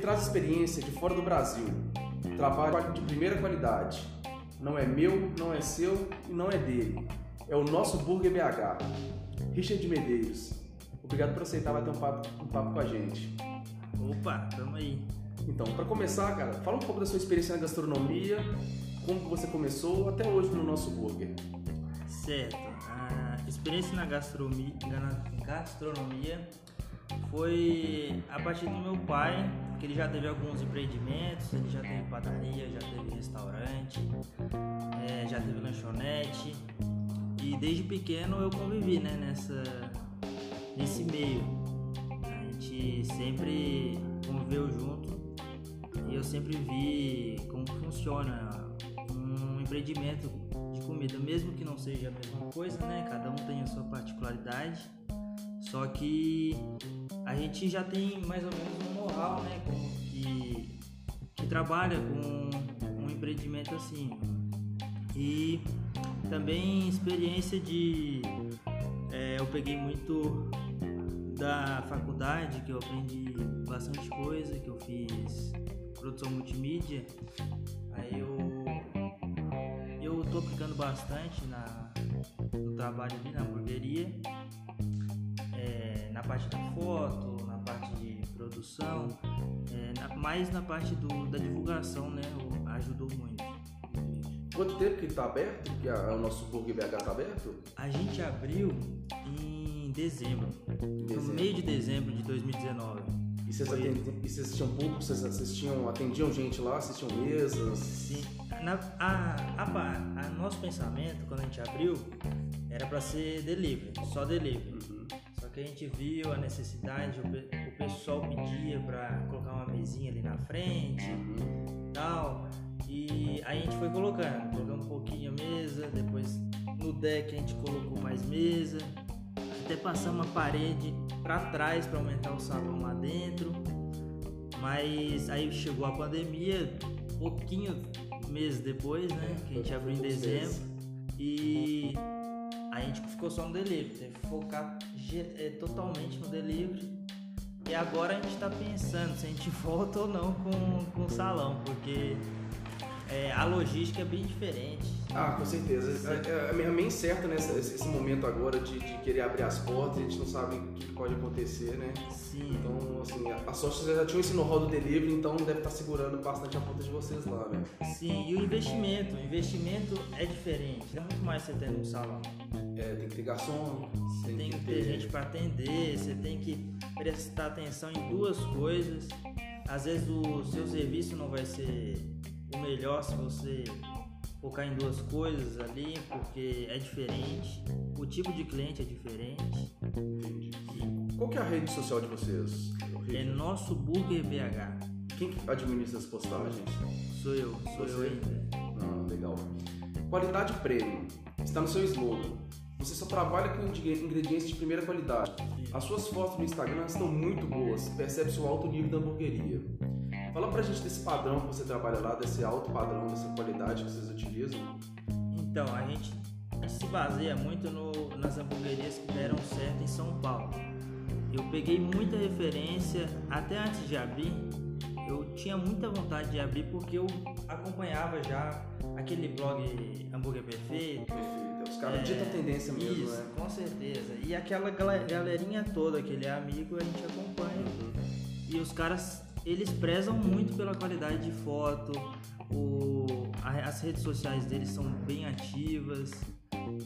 traz experiência de fora do Brasil. Trabalho de primeira qualidade. Não é meu, não é seu e não é dele. É o nosso Burger BH. Richard Medeiros. Obrigado por aceitar bater um papo, um papo com a gente. Opa, tamo aí. Então, para começar, cara, fala um pouco da sua experiência na gastronomia, como você começou até hoje no nosso burger. Certo. A experiência na gastronomia, na gastronomia foi a partir do meu pai, que ele já teve alguns empreendimentos, ele já teve padaria, já teve restaurante, é, já teve lanchonete. E desde pequeno eu convivi né, nessa, nesse meio. A gente sempre conviveu junto e eu sempre vi como funciona um empreendimento de comida, mesmo que não seja a mesma coisa, né? Cada um tem a sua particularidade. Só que a gente já tem mais ou menos um know-how, né? Que, que trabalha com um empreendimento assim. E também experiência de. É, eu peguei muito da faculdade, que eu aprendi bastante coisa, que eu fiz produção multimídia. Aí eu eu tô aplicando bastante na, no trabalho ali na hamburgueria, na parte da foto, na parte de produção, é, na, mais na parte do, da divulgação, né? Ajudou muito. Quanto tempo que está aberto? Que a, o nosso Burger BH está aberto? A gente abriu em dezembro, dezembro. no meio de dezembro de 2019. E vocês, atendiam, e vocês assistiam público, vocês assistiam, atendiam gente lá, assistiam mesas? Sim. Na, a, a, a, nosso pensamento, quando a gente abriu, era para ser delivery, só delivery. Uhum. Que a gente viu a necessidade, o, pessoal pedia para colocar uma mesinha ali na frente uhum. tal. E aí a gente foi colocando, colocando um pouquinho a mesa, depois no deck a gente colocou mais mesa, até passar uma parede para trás para aumentar o salão lá dentro. Mas aí chegou a pandemia, pouquinho meses depois, né? Que a gente abriu em dezembro. E a gente ficou só no delivery, teve que focar é, totalmente no delivery. E agora a gente está pensando se a gente volta ou não com, com o salão, porque é, a logística é bem diferente. Ah, com certeza. É, é, é bem certo né, esse, momento agora de, de, querer abrir as portas, a gente não sabe o que pode acontecer, né? Sim. Então, assim, a sorte já tinha esse know-how do delivery, então deve estar segurando bastante a ponta de vocês lá, né? Sim, e o investimento, o investimento é diferente, é muito mais você ter no salão. É, tem que ter garçom, você tem, tem que ter, ter gente para atender, você tem que prestar atenção em duas coisas. Às vezes o seu serviço não vai ser o melhor se você focar em duas coisas ali, porque é diferente, o tipo de cliente é diferente. Entendi. Qual que é a rede social de vocês? É nosso Burger BH. Quem que administra as postagens? Sou eu, sou Você? eu ainda. Ah, legal. Qualidade premium. Está no seu slogan. Você só trabalha com ingredientes de primeira qualidade. As suas fotos no Instagram estão muito boas. Percebe-se o alto nível da hamburgueria. Fala pra gente desse padrão que você trabalha lá, desse alto padrão, dessa qualidade que vocês utilizam. Então, a gente, a gente se baseia muito no, nas hamburguerias que deram certo em São Paulo. Eu peguei muita referência, até antes de abrir, eu tinha muita vontade de abrir porque eu acompanhava já aquele blog Hambúrguer Perfeito. Perfeito, os caras é, ditam tendência mesmo, isso, né? com certeza. E aquela galerinha toda, aquele amigo, a gente acompanha. E os caras eles prezam muito pela qualidade de foto, o, as redes sociais deles são bem ativas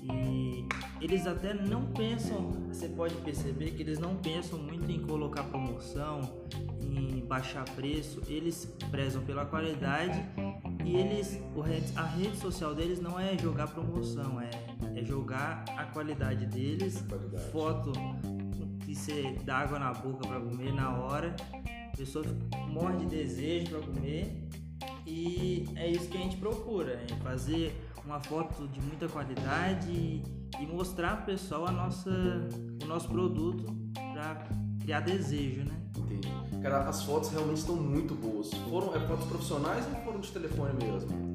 e eles até não pensam, você pode perceber que eles não pensam muito em colocar promoção, em baixar preço, eles prezam pela qualidade e eles, a rede social deles não é jogar promoção, é, é jogar a qualidade deles, qualidade. foto que você dá água na boca para comer na hora a pessoa morre de desejo para comer e é isso que a gente procura, é fazer uma foto de muita qualidade e mostrar para o pessoal a nossa, o nosso produto para criar desejo, né? Entendi. Cara, as fotos realmente estão muito boas. Foram é, fotos profissionais ou foram de telefone mesmo?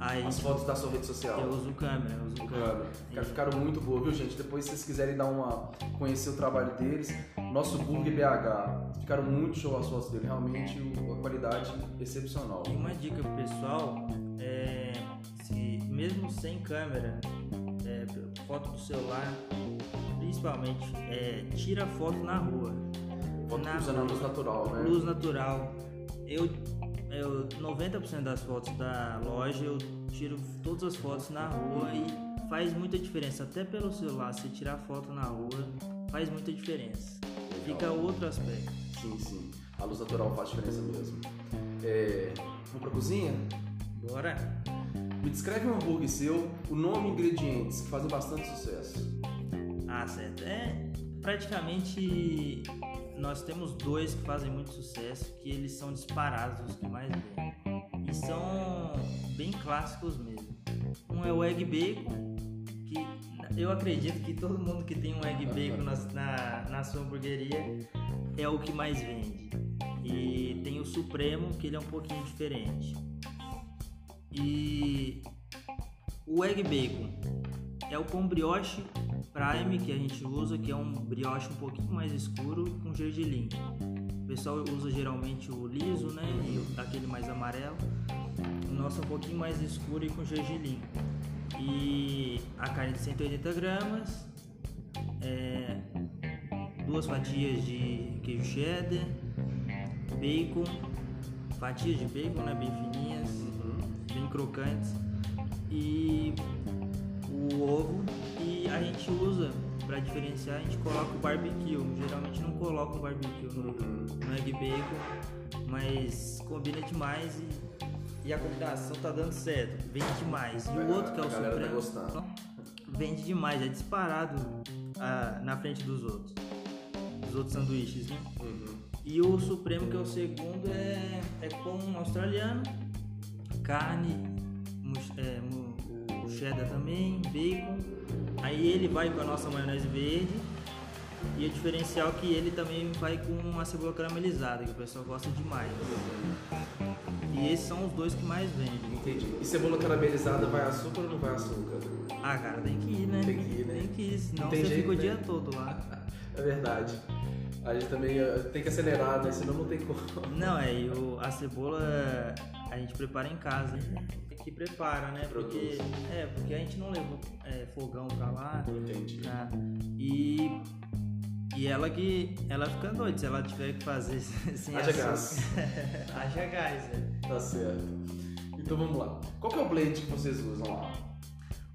Aí, as fotos da sua rede social? Eu uso câmera, eu uso câmera. câmera. Cara, ficaram muito boas, viu, gente? Depois, se vocês quiserem dar uma. conhecer o trabalho deles, nosso Burger BH. Ficaram muito show as fotos dele, realmente a qualidade excepcional. E uma dica pro pessoal, é, se, mesmo sem câmera, é, foto do celular, principalmente, é, tira foto na rua. Foto na usando a luz natural, né? Luz natural. Eu, eu 90% das fotos da loja eu tiro todas as fotos na rua e faz muita diferença. Até pelo celular, se tirar foto na rua, faz muita diferença. Fica outro aspecto. Sim, sim. A luz natural faz diferença mesmo. É... Vamos pra cozinha? Bora! Me descreve um hambúrguer seu, o nome e ingredientes que fazem bastante sucesso. Ah, certo. É praticamente nós temos dois que fazem muito sucesso, que eles são disparados os que mais vendem. E são bem clássicos mesmo. Um é o Egg Bacon, que eu acredito que todo mundo que tem um Egg Bacon na, na, na sua hamburgueria é o que mais vende. E tem o Supremo, que ele é um pouquinho diferente. E o Egg Bacon é o pão brioche Prime que a gente usa, que é um brioche um pouquinho mais escuro com gergelim. O pessoal usa geralmente o liso, né? E aquele mais amarelo. O nosso é um pouquinho mais escuro e com gergelim. E a carne de 180 gramas, é, duas fatias de queijo cheddar, bacon, fatias de bacon, né? Bem fininhas, bem crocantes. E o ovo e a gente usa para diferenciar, a gente coloca o barbecue. Geralmente não coloca o barbecue no, no egg bacon, mas combina demais e, e a combinação tá dando certo, vende demais. E o outro que é o a tá supremo gostando. vende demais, é disparado ah, na frente dos outros, dos outros sanduíches, né? Uhum. E o Supremo, que é o segundo, é, é pão australiano, carne, é, o cheddar também, bacon. Aí ele vai com a nossa maionese verde. E o diferencial é que ele também vai com a cebola caramelizada, que o pessoal gosta demais. E esses são os dois que mais vendem. Entendi. E cebola caramelizada vai açúcar ou não vai açúcar? Ah, cara, tem que ir, né? Tem que ir, né? Tem que ir, senão Não tem você jeito, fica o né? dia todo lá. É verdade. A gente também eh, tem que acelerar, né? Senão não tem como. Não, é, e o, a cebola a gente prepara em casa. Que prepara, né? Porque, é, porque a gente não levou é, fogão pra lá. Entendi. tá? E, e ela que. Ela fica doida se ela tiver que fazer sem Haja gás. Haja gás, é. Tá certo. Então vamos lá. Qual que é o blend que vocês usam lá?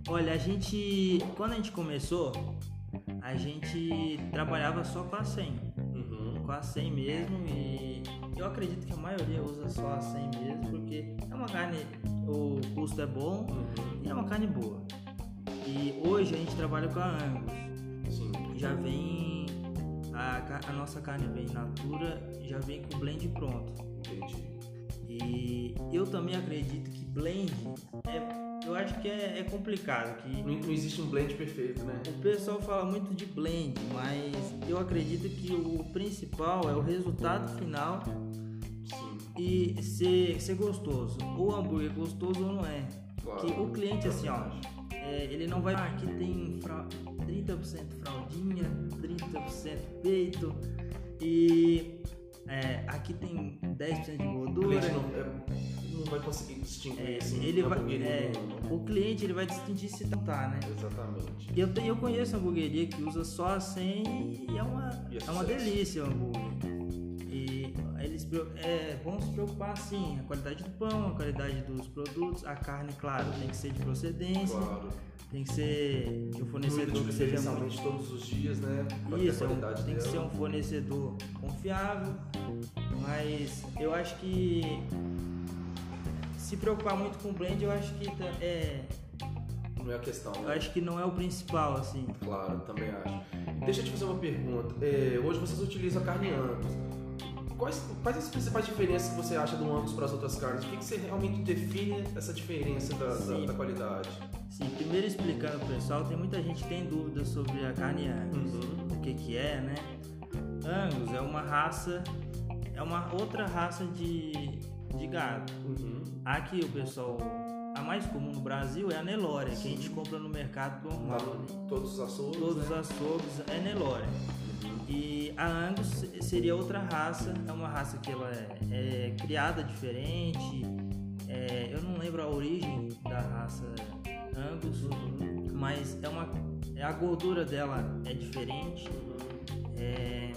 Olha, a gente. Quando a gente começou, a gente trabalhava só com a 100. A 100 mesmo e eu acredito que a maioria usa só a 100 mesmo porque é uma carne, o custo é bom Uhum. e é uma carne boa. E hoje a gente trabalha com a Angus, Sim. já vem a, a nossa carne vem natura, já vem com o blend pronto. Entendi. E eu também acredito que blend é, eu acho que é, é complicado que Não, não existe um blend perfeito, né? O pessoal fala muito de blend, mas eu acredito que o principal é o resultado final Sim. e ser, ser gostoso. O hambúrguer é gostoso ou não é. Claro. Que o cliente, assim, ó, é, ele não vai. Ah, aqui tem fra- 30% fraldinha, 30% peito e é, aqui tem 10% de O gordura. cliente não, é, não vai conseguir distinguir É, assim, ele vai, é, né? o cliente ele vai distinguir se não tá, né? Exatamente. E Eu, te- eu conheço hamburgueria que usa só a 100 e é uma, E é é uma delícia o hambúrguer. E eles é, vão se preocupar sim, a qualidade do pão, a qualidade dos produtos, a carne, claro, tem que ser de procedência, Claro. tem que ser de um fornecedor que seja preferencialmente todos os dias, né? Pra isso, é qualidade tem que dela. ser um fornecedor confiável, mas eu acho que se preocupar muito com o blend, eu acho que tá- é, Não é a questão, eu né? acho que não é o principal assim. Claro, também acho. Deixa eu te fazer uma pergunta. É, hoje vocês utilizam a carne Angus. Quais, quais as principais diferenças que você acha do Angus para as outras carnes? O que, que você realmente define essa diferença da, da, da qualidade? Sim, primeiro explicando pro pessoal, tem muita gente que tem dúvidas sobre a carne Angus. Uhum. O que que é, né? Angus é uma raça, é uma outra raça de, de gado. Uhum. Aqui o pessoal a mais comum no Brasil é a Nelore, que a gente compra no mercado normal. Tá todos os açougues. Todos né? os açougues é Nelore. E a Angus seria outra raça, é uma raça que ela é, é criada diferente. É, eu não lembro a origem da raça Angus, mas é uma, a gordura dela é diferente. É,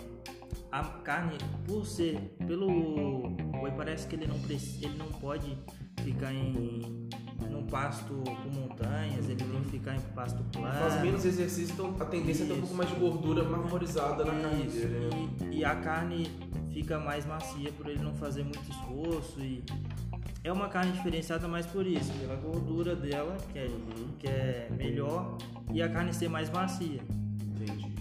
a carne, por ser pelo boi, parece que ele não ele não pode ficar em num pasto com montanhas, ele tem que ficar em pasto plano. Faz menos exercício, então a tendência é ter um pouco mais de gordura marmorizada na carne dele. né? e, e a carne fica mais macia por ele não fazer muito esforço e é uma carne diferenciada mais por isso, pela gordura dela, que é, que é melhor, e a carne ser mais macia. Entendi.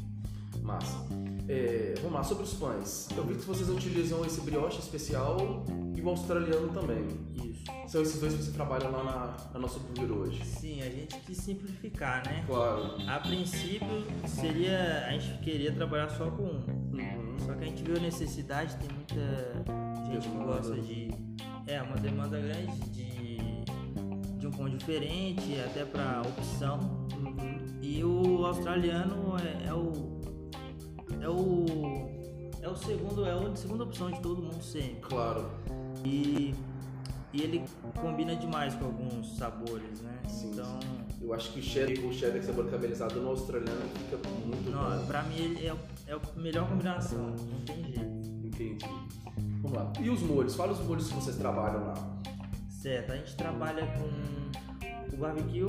Massa. É, vamos lá, sobre os pães. Eu vi que vocês utilizam esse brioche especial e o australiano também. Isso. São esses dois que você trabalha lá na, na nossa burger hoje. Sim, a gente quis simplificar, né? Claro. A princípio seria. A gente queria trabalhar só com um. Uhum. Só que a gente viu a necessidade, tem muita gente que Demanda. gosta de. É, uma demanda grande de, de um pão diferente, até pra opção. Uhum. E o australiano é, é o. É o. É o segundo, é a segunda opção de todo mundo sempre. Claro. E, e ele combina demais com alguns sabores, né? Sim, então, Eu acho que o cheddar, o cheddar sabor caramelizado no australiano fica muito não, bom. pra mim ele é, é a melhor combinação, não tem jeito. Entendi. Vamos lá. E os molhos? Fala os molhos que vocês trabalham lá. Certo, a gente trabalha com o barbecue.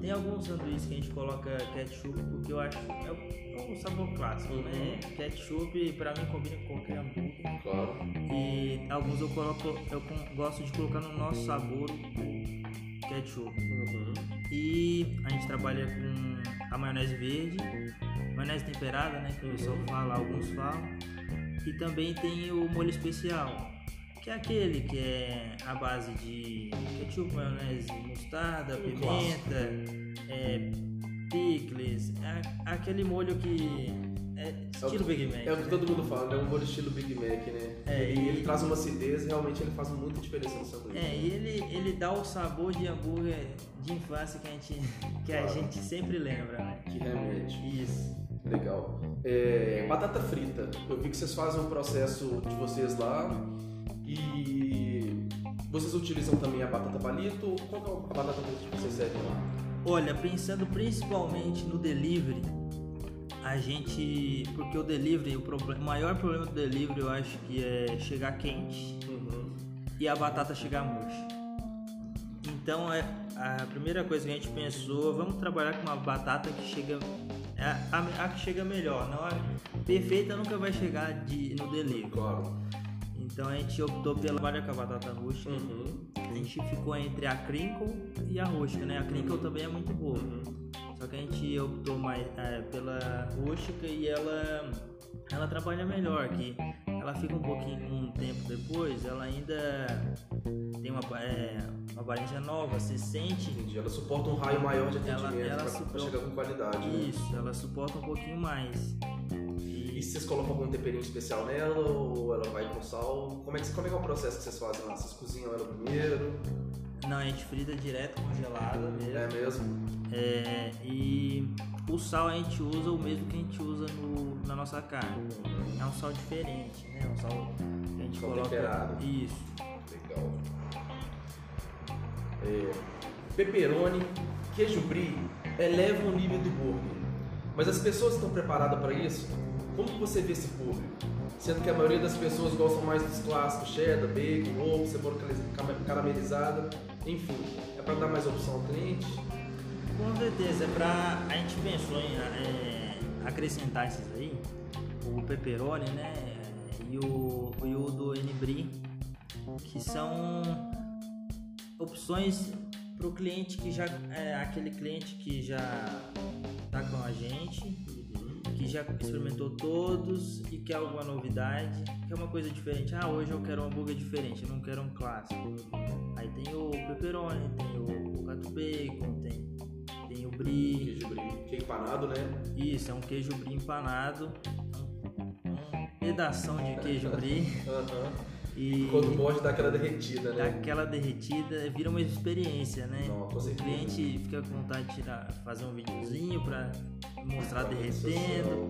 Tem alguns sanduíches que a gente coloca ketchup, porque eu acho é é o sabor clássico, né? Ketchup pra mim combina com qualquer hambúrguer. Claro. E alguns eu coloco, eu gosto de colocar no nosso sabor o ketchup. Uhum. E a gente trabalha com a maionese verde, maionese temperada, né? Que o pessoal fala, alguns falam. E também tem o molho especial, que é aquele que é a base de ketchup, maionese, mostarda, Um pimenta, é, picles, é aquele molho que é estilo Big Mac. É o que né? todo mundo fala, é um molho estilo Big Mac, né? É, ele, e- ele traz uma acidez, realmente ele faz muita diferença no sanduíche. É, e ele, ele dá o sabor de hambúrguer de infância que a gente, que a Claro. gente sempre lembra, né? Que remete. Isso. Legal. É, batata frita. Eu vi que vocês fazem um processo de vocês lá e vocês utilizam também a batata palito. Qual é a batata frita que vocês servem lá? Olha, pensando principalmente no delivery, a gente. Porque o delivery, o, proble- o maior problema do delivery eu acho que é chegar quente Uhum. e a batata chegar murcha. Então é a primeira coisa que a gente pensou, vamos trabalhar com uma batata que chega. é A, a- a que chega melhor, não a perfeita nunca vai chegar de, no delivery. Claro. Então a gente optou pela trabalhar com a batata rústica. Uhum. A gente ficou entre a crinkle e a rústica, né? A crinkle também é muito boa. Uhum. Só que a gente optou mais é, pela rústica e ela ela trabalha melhor, que ela fica um pouquinho um tempo depois, ela ainda tem uma, é, uma aparência nova, se sente Entendi. Ela suporta um raio maior de Ela- atendimento ela pra, pra suporta- chegar com qualidade. Né? isso, ela suporta um pouquinho mais. E vocês colocam algum temperinho especial nela ou ela vai com sal? Como é que, como é, que é o processo que vocês fazem lá? Vocês cozinham ela primeiro? Não, a gente frita direto congelada mesmo. É mesmo? É, e o sal a gente usa o mesmo que a gente usa no- na nossa carne. É um sal diferente, né? Um sal que a gente Sal coloca. temperado. Isso. Legal. É, pepperoni, queijo brie elevam o nível do burger. Mas as pessoas estão preparadas para isso? Como que você vê esse público? Sendo que a maioria das pessoas gostam mais dos clássicos, cheddar, bacon, ovo, cebola caramelizada, enfim, é para dar mais opção ao cliente. Com certeza, é pra. A gente pensou em é, acrescentar esses aí, o pepperoni, né? E o, e o do Enibri, que são opções pro cliente que já. É aquele cliente que já tá com a gente, que já experimentou todos e quer alguma novidade, quer uma coisa diferente. Ah, hoje eu quero um hambúrguer diferente, eu não quero um clássico. Aí tem o pepperoni, tem o, gato bacon, tem, tem o brie. Queijo brie, que é empanado, né? Isso, é um queijo brie empanado. Um, um pedação de queijo brie. Aham. E Quando pode dar aquela derretida, né? daquela derretida vira uma experiência, né? Não, o cliente fica com vontade de tirar, fazer um videozinho pra mostrar Pra derretendo.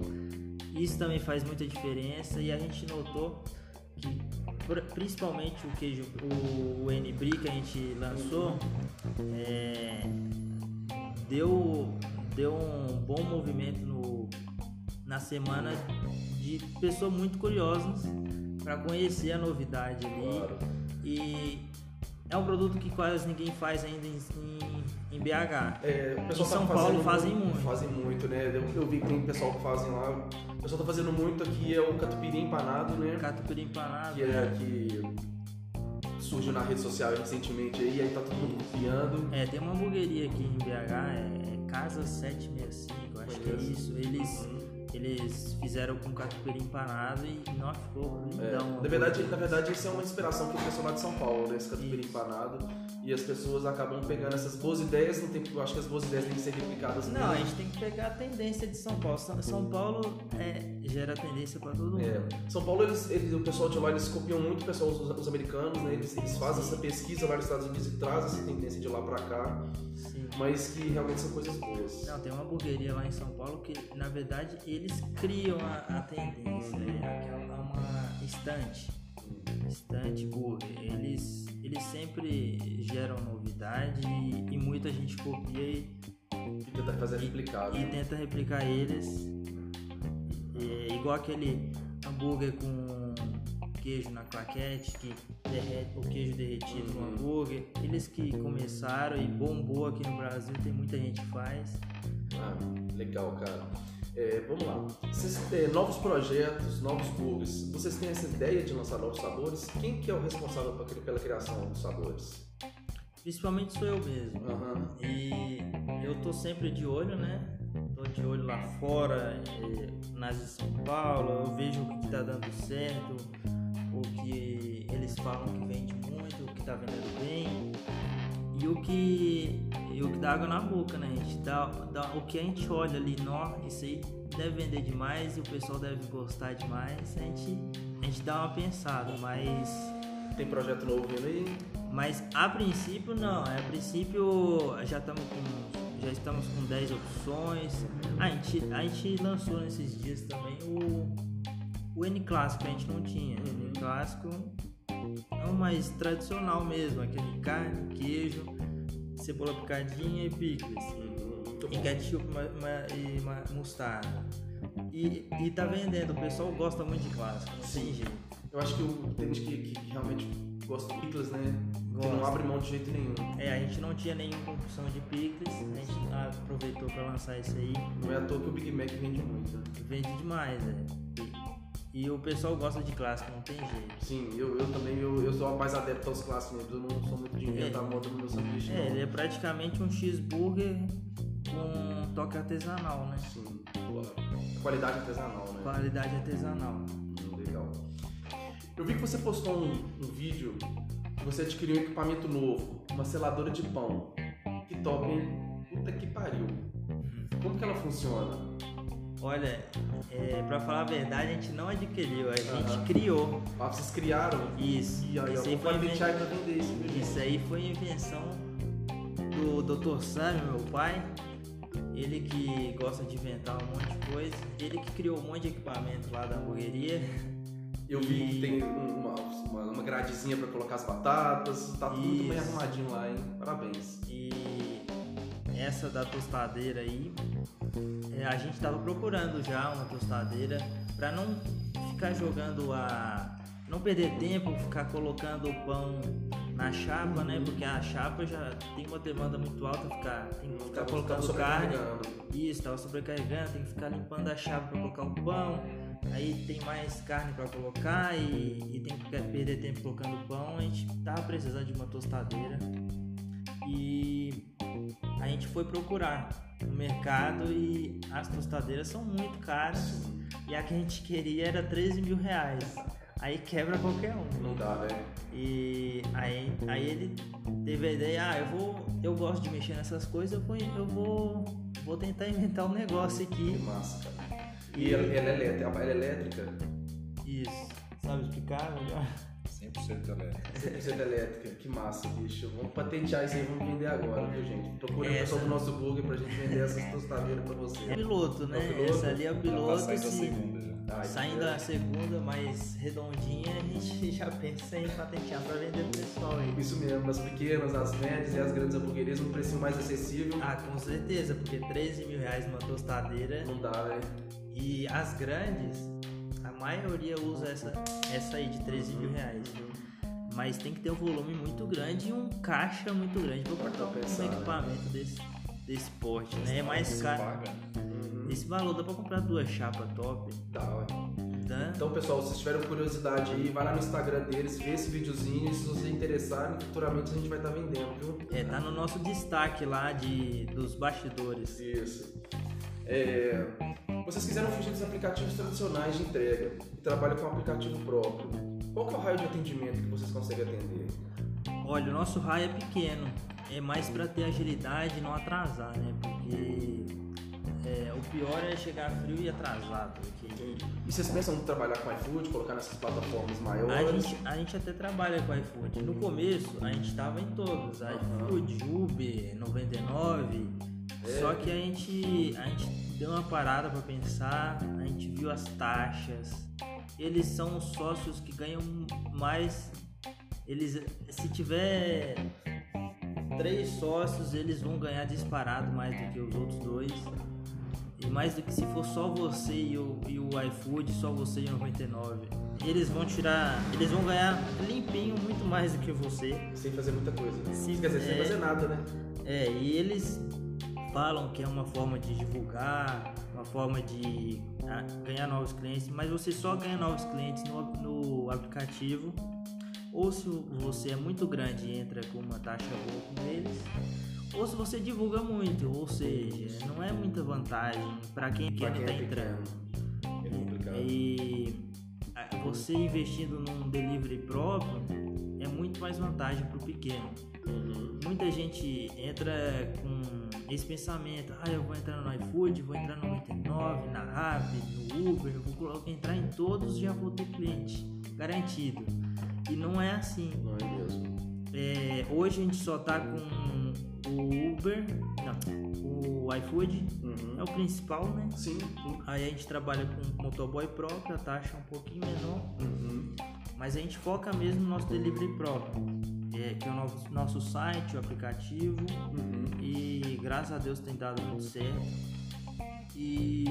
Isso também faz muita diferença e a gente notou que pr- principalmente o queijo, o, o N-Brie que a gente lançou, é, deu, deu um bom movimento no, na semana de pessoas muito curiosas para conhecer a novidade ali. Claro. E é um produto que quase ninguém faz ainda em, em, em BH. É, o pessoal Em tá São fazendo Paulo fazem muito. Fazem muito, né? Eu, eu vi que tem pessoal que fazem lá. O pessoal tá fazendo muito aqui é o catupiry empanado, né? Catupiry empanado. Que é que surgiu na rede social recentemente aí, aí tá todo mundo copiando. É, tem uma hamburgueria aqui em BH, é Casa 765, eu acho que é isso. Eles, eles fizeram com catupiry empanado e não ficou É, lindão. na, verdade, na verdade, isso é uma inspiração que o pessoal lá de São Paulo, né? Esse catupiry Isso. empanado. E as pessoas acabam pegando essas boas ideias, não tem, eu acho que as boas ideias têm que ser replicadas Não, a mesmo. gente tem que pegar a tendência de São Paulo. São, São Paulo é, gera tendência pra todo mundo. É, São Paulo, eles, eles- o pessoal de lá, eles copiam muito o pessoal, os, os americanos, né? Eles, eles fazem essa pesquisa lá nos Estados Unidos e trazem essa tendência de lá pra cá, Sim. mas que realmente são coisas boas. Não, tem uma hamburgueria lá em São Paulo que, na verdade, eles criam a, a tendência. É aquela uma estante. Estante burger. Eles, eles sempre geram novidade e, e muita gente copia e, E tentar fazer replicado. e tenta replicar eles. É, igual aquele hambúrguer com queijo na claquete, que derrete o queijo derretido no Uhum. hambúrguer. Eles que começaram e bombou aqui no Brasil, tem muita gente que faz. Ah, legal, cara. É, vamos lá. Vocês têm novos projetos, novos burgers. Vocês têm essa ideia de lançar novos sabores? Quem que é o responsável pela criação dos sabores? Principalmente sou eu mesmo. Aham. E eu tô sempre de olho, né? Tô de olho lá fora, eh, nas de São Paulo, eu vejo o que tá dando certo, o que eles falam que vende muito, o que tá vendendo bem. E o que, e o que dá água na boca, né? A gente dá, dá- o que a gente olha ali, nó, isso aí deve vender demais e o pessoal deve gostar demais. A gente, a gente dá uma pensada, mas Tem projeto novo vindo aí? mas a princípio não, a princípio já estamos com já estamos com 10 opções. A gente, a gente lançou nesses dias também o, o N clássico, a gente não tinha. O N clássico é o mais tradicional mesmo, aquele carne, queijo, cebola picadinha e picles. Muito E ketchup e ma- mostarda. E, e tá vendendo, o pessoal gosta muito de clássico, não tem jeito. Eu acho que o- tem gente que, que realmente gosta do pickles, né? Que não Gosta. abre mão de jeito nenhum. É, a gente não tinha nenhuma opção de picles, a gente aproveitou para lançar esse aí. Não é à toa que o Big Mac vende muito. né? Vende demais, é. E, o pessoal gosta de clássico, não tem jeito. Sim, eu, eu também eu, eu sou mais adepto aos clássicos mesmo. Eu não sou muito de inventar moda no meu sanduíche, É, ele é praticamente um cheeseburger com um toque artesanal, né? Sim. Qualidade artesanal, né? Qualidade artesanal. Hum, Legal. Eu vi que você postou um, um vídeo que você adquiriu um equipamento novo, uma seladora de pão. Que top, hein? Puta que pariu. Como que ela funciona? Olha, é, pra falar a verdade, a gente não adquiriu, a gente Aham. criou. Ah, vocês criaram? Isso. E aí, Isso aí foi inven- pra vender isso, gente? Isso aí foi invenção do Dr. Sam, meu pai. Ele que gosta de inventar um monte de coisa. Ele que criou um monte de equipamento lá da hamburgueria. Eu vi que tem um- uma, uma, uma gradezinha pra colocar as batatas. Tá tudo muito bem Isso. arrumadinho lá, hein? Parabéns. E essa da tostadeira aí, é, a gente tava procurando já uma tostadeira pra não ficar jogando a. Não perder tempo, ficar colocando o pão na chapa, né? Porque a chapa já tem uma demanda muito alta, ficar, tem que ficar colocando carne. Isso, tava sobrecarregando, tem que ficar limpando a chave para colocar o pão. Aí tem mais carne para colocar e, e tem que perder tempo colocando o pão. A gente tava precisando de uma tostadeira e a gente foi procurar no mercado e as tostadeiras são muito caras e a que a gente queria era 13 mil reais. Aí quebra qualquer um. Não dá, né? E aí, aí ele teve a ideia, ah, eu vou, eu gosto de mexer nessas coisas, eu vou, eu vou, vou tentar inventar um negócio Que aqui. massa, cara. E ela, ela é elétrica? Ela é elétrica? Isso. Sabe explicar melhor? 100% elétrica. 100% elétrica. Que massa, bicho. Vamos patentear isso aí, vamos vender agora, viu, gente? Procure o Essa- pessoal do nosso blog pra gente vender essas tostadeiras pra você. É piloto, né? É piloto. Essa ali é o tá piloto. saindo a se- segunda já. Ah, Saindo então, a segunda mais redondinha, a gente já pensa em patentear pra vender pro pessoal aí. Isso mesmo, as pequenas, as médias e as grandes hamburguerias num preço mais acessível. Ah, com certeza, porque 13 mil reais uma tostadeira Não dá, né? e as grandes, maioria usa essa, essa aí de 13 mil reais. Mas tem que ter um volume muito grande e um caixa muito grande pra botar um pensar, né? equipamento desse, desse porte, né? É mais caro. paga. Uhum. Esse valor dá pra comprar duas chapas top. Dá, ué. Dá. Então, pessoal, se vocês tiverem curiosidade aí, vai lá no Instagram deles, vê esse videozinho. E se vocês interessarem, futuramente a gente vai estar vendendo, viu? É, tá no nosso destaque lá de, dos bastidores. Isso. É, vocês quiseram fugir dos aplicativos tradicionais de entrega e trabalham com um aplicativo próprio. Qual que é o raio de atendimento que vocês conseguem atender? Olha, o nosso raio é pequeno. É mais pra ter agilidade e não atrasar, né? Porque é, o pior é chegar frio e atrasado. Porque E vocês pensam em trabalhar com iFood, colocar nessas plataformas a maiores? gente, a gente até trabalha com iFood. No começo, a gente tava em todos. iFood, Uber, 99. É. Só que a gente, a gente deu uma parada pra pensar. A gente viu as taxas. Eles são os sócios que ganham mais. Eles, se tiver três sócios, eles vão ganhar disparado mais do que os outros dois. E mais do que se for só você e o, e o iFood, só você e o 99. Eles vão tirar. Eles vão ganhar limpinho muito mais do que você. Sem fazer muita coisa, né? Quer dizer, sem é. fazer nada, né? É, e eles falam que é uma forma de divulgar, uma forma de ah, ganhar novos clientes, mas você só ganha novos clientes no, no aplicativo. Ou se você é muito grande e entra com uma taxa boa com eles, ou se você divulga muito, ou seja, não é muita vantagem para quem Pra pequeno quem tá é entrando. É complicado. E ah, você investindo num delivery próprio é muito mais vantagem para o pequeno. Muita gente entra com esse pensamento, ah, eu vou entrar no iFood, vou entrar no 99, na Rappi, no Uber, eu vou entrar em todos e já vou ter cliente, garantido. E não é assim. Não é mesmo. É, hoje a gente só tá com o Uber, não, o iFood Uhum. é o principal, né? Sim. sim. Aí a gente trabalha com motoboy próprio, a taxa é um pouquinho menor, Uhum. mas a gente foca mesmo no nosso delivery próprio, é, que é o nosso, nosso site, o aplicativo, Uhum. e graças a Deus tem dado muito certo. E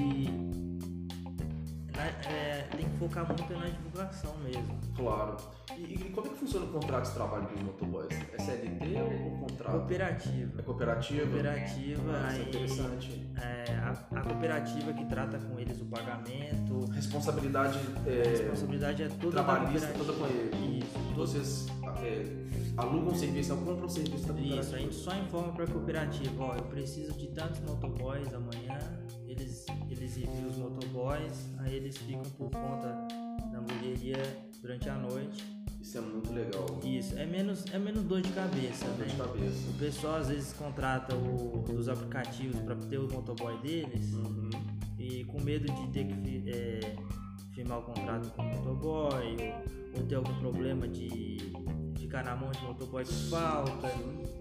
na- é, tem que focar muito na divulgação mesmo. Claro. E, e como é que funciona o contrato de trabalho com os motoboys? É CLT ou contrato? Cooperativa. É cooperativa? Cooperativa, Ah, isso é interessante. é, a, a cooperativa que trata com eles o pagamento, Responsabilidade a é, responsabilidade é toda da trabalhista toda com ele. Isso, todo Vocês é, alugam o serviço, compram o serviço da cooperativa. Isso, a gente só informa pra cooperativa, ó, eu preciso de tantos motoboys amanhã, eles, eles enviam os motoboys, aí eles ficam por conta da hamburgueria durante a noite. Isso é muito legal. Isso, é menos, é menos dor de cabeça, Dor né? de cabeça. O pessoal às vezes contrata o, os aplicativos pra ter o motoboy deles Uhum. e com medo de ter que é, firmar o contrato com o motoboy ou, ou ter algum problema de ficar na mão de motoboy que falta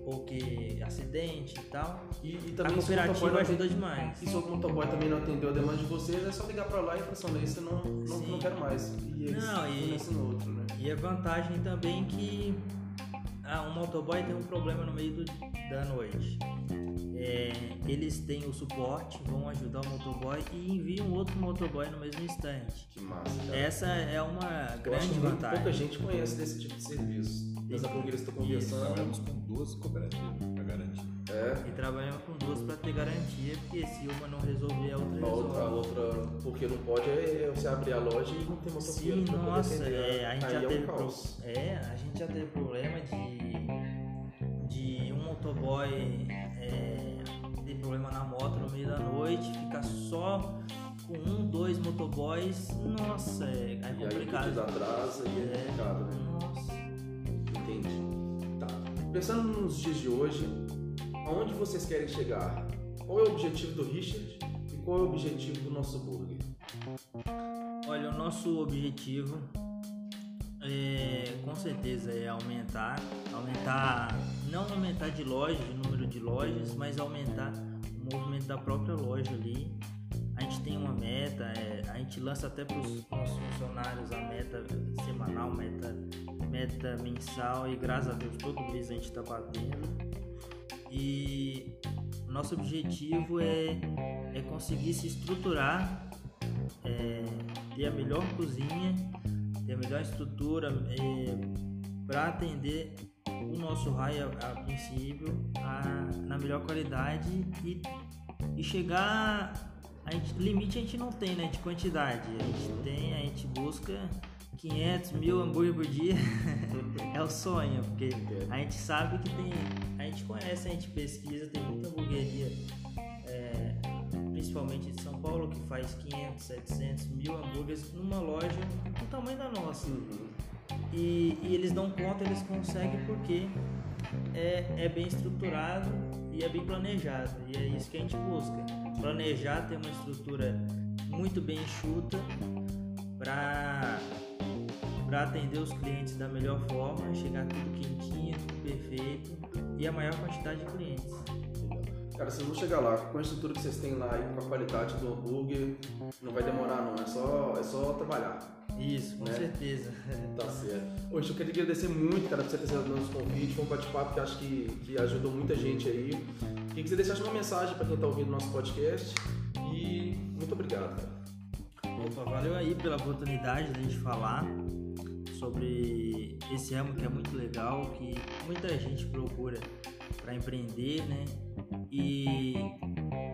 ou que acidente e tal. E, e A também o cooperativa não ajuda atende- demais. E se o motoboy também não atendeu a demanda de vocês, é só ligar pra lá e falar assim, "Olha, isso não, não, Sim. não quero mais. E eles Não, e- outro, né? E a vantagem também que ah, um motoboy tem um problema no meio do- da noite. É, eles têm o suporte, vão ajudar o motoboy e enviam outro motoboy no mesmo instante. Que massa, cara. Essa é uma Eu acho grande que muito vantagem. pouca gente conhece desse tipo de serviço. Que eu tô conversando. Trabalhamos com duas cooperativas pra garantir. É. E trabalhamos com duas para ter garantia, porque se uma não resolver, a outra A outra, a outra, porque não pode é você abrir a loja e não ter motoqueiro Sim, nossa, atender. é, a gente Aí já é um teve pro- caos. é, a gente já teve problema de de um motoboy é, ter problema na moto no meio da noite, ficar só com um, dois motoboys, nossa, é, é E aí complicado. desatrasa e é É. complicado, né? Nossa. Entendi. Tá. Pensando nos dias de hoje, aonde vocês querem chegar? Qual é o objetivo do Richard e qual é o objetivo do nosso burger? Olha, o nosso objetivo É, com certeza é aumentar, aumentar, não aumentar de lojas, de número de lojas, mas aumentar o movimento da própria loja ali. A gente tem uma meta, é, a gente lança até para os funcionários a meta semanal, meta, meta mensal e graças a Deus todo mês a gente está batendo. E nosso objetivo é, é conseguir se estruturar, é, ter a melhor cozinha ter a melhor estrutura é, para atender o nosso raio a, a princípio a, na melhor qualidade e, e chegar a gente, limite a gente não tem né de quantidade. A gente tem a gente busca 500 mil hambúrguer por dia é o sonho porque a gente sabe que tem a gente conhece a gente pesquisa tem muita hamburgueria é, principalmente de São Paulo, que faz 500, 700, mil hambúrgueres numa loja do tamanho da nossa. Uhum. E, e, eles dão conta, eles conseguem porque é, é bem estruturado e é bem planejado. E é isso que a gente busca: planejar, ter uma estrutura muito bem enxuta para para atender os clientes da melhor forma, chegar tudo quentinho, tudo perfeito e a maior quantidade de clientes. Cara, vocês vão chegar lá, com a estrutura que vocês têm lá e com a qualidade do hambúrguer, não vai demorar não, é só, é só trabalhar. Isso, com né? certeza. Tá certo. Hoje eu queria agradecer muito, cara, por você ter aceitado o nosso convite. Foi um bate-papo que acho que, que ajudou muita gente aí. Queria que você deixasse uma mensagem para quem está ouvindo o nosso podcast. E muito obrigado, cara. Opa, valeu aí pela oportunidade de a gente falar sobre esse ramo que é muito legal, que muita gente procura para empreender, né? E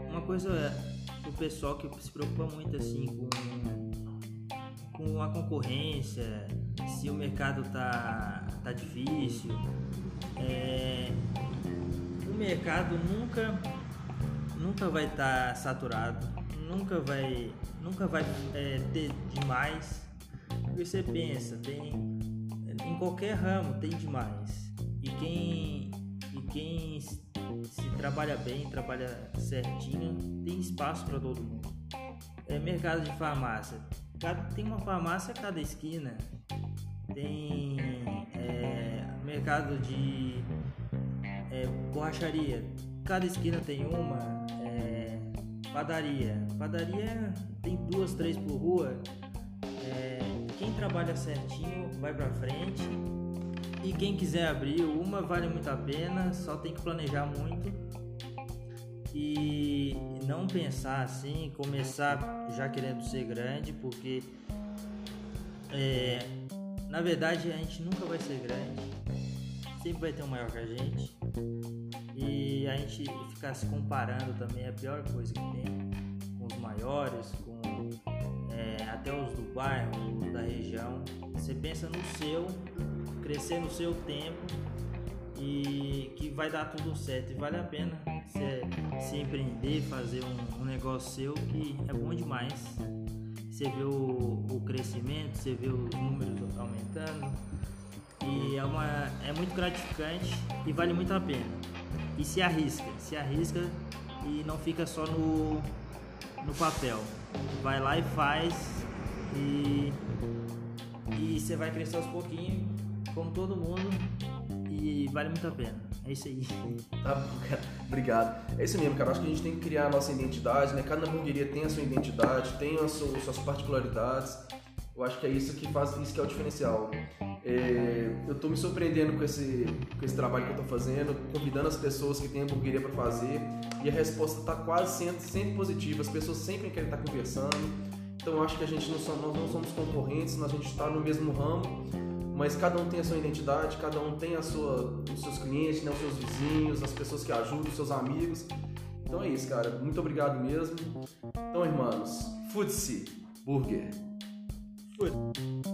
uma coisa o pessoal que se preocupa muito assim com com a concorrência, se o mercado tá tá difícil, é, o mercado nunca nunca vai estar tá saturado, nunca vai nunca vai é, ter demais. Porque você pensa, tem em qualquer ramo tem demais. E quem e quem se trabalha bem, trabalha certinho, tem espaço para todo mundo. É mercado de farmácia. tem uma farmácia a cada esquina. Tem é, mercado de é, borracharia. Cada esquina tem uma. É, padaria. Padaria tem duas, três por rua. Quem trabalha certinho vai para frente. E quem quiser abrir uma vale muito a pena, só tem que planejar muito. E não pensar assim, começar já querendo ser grande, porque é, na verdade a gente nunca vai ser grande, sempre vai ter um maior que a gente. E a gente ficar se comparando também é a pior coisa que tem com os maiores, com até os do bairro, os da região. Você pensa no seu crescer no seu tempo e que vai dar tudo certo e vale a pena se, se empreender, fazer um, um, negócio seu que é bom demais. Você vê o, o crescimento, você vê os números aumentando e é, uma, é muito gratificante e vale muito a pena. E se arrisca, se arrisca e não fica só no, no papel. Vai lá e faz e, e você vai crescer aos pouquinhos como todo mundo, e vale muito a pena. É isso aí. Tá bom, cara. Obrigado. É isso mesmo, cara. Acho que a gente tem que criar a nossa identidade, né? Cada hamburgueria tem a sua identidade, tem as suas particularidades. Eu acho que é isso que faz isso que é o diferencial. É, eu estou me surpreendendo com esse, com esse trabalho que eu estou fazendo, convidando as pessoas que têm hamburgueria para fazer e a resposta está quase sendo sempre positiva. As pessoas sempre querem estar conversando. Então eu acho que a gente não nós não somos concorrentes, a gente está no mesmo ramo mas cada um tem a sua identidade, cada um tem a sua, os seus clientes, né, os seus vizinhos, as pessoas que ajudam, os seus amigos. Então é isso, cara. Muito obrigado mesmo. Então, irmãos, Foodse Burger. Food.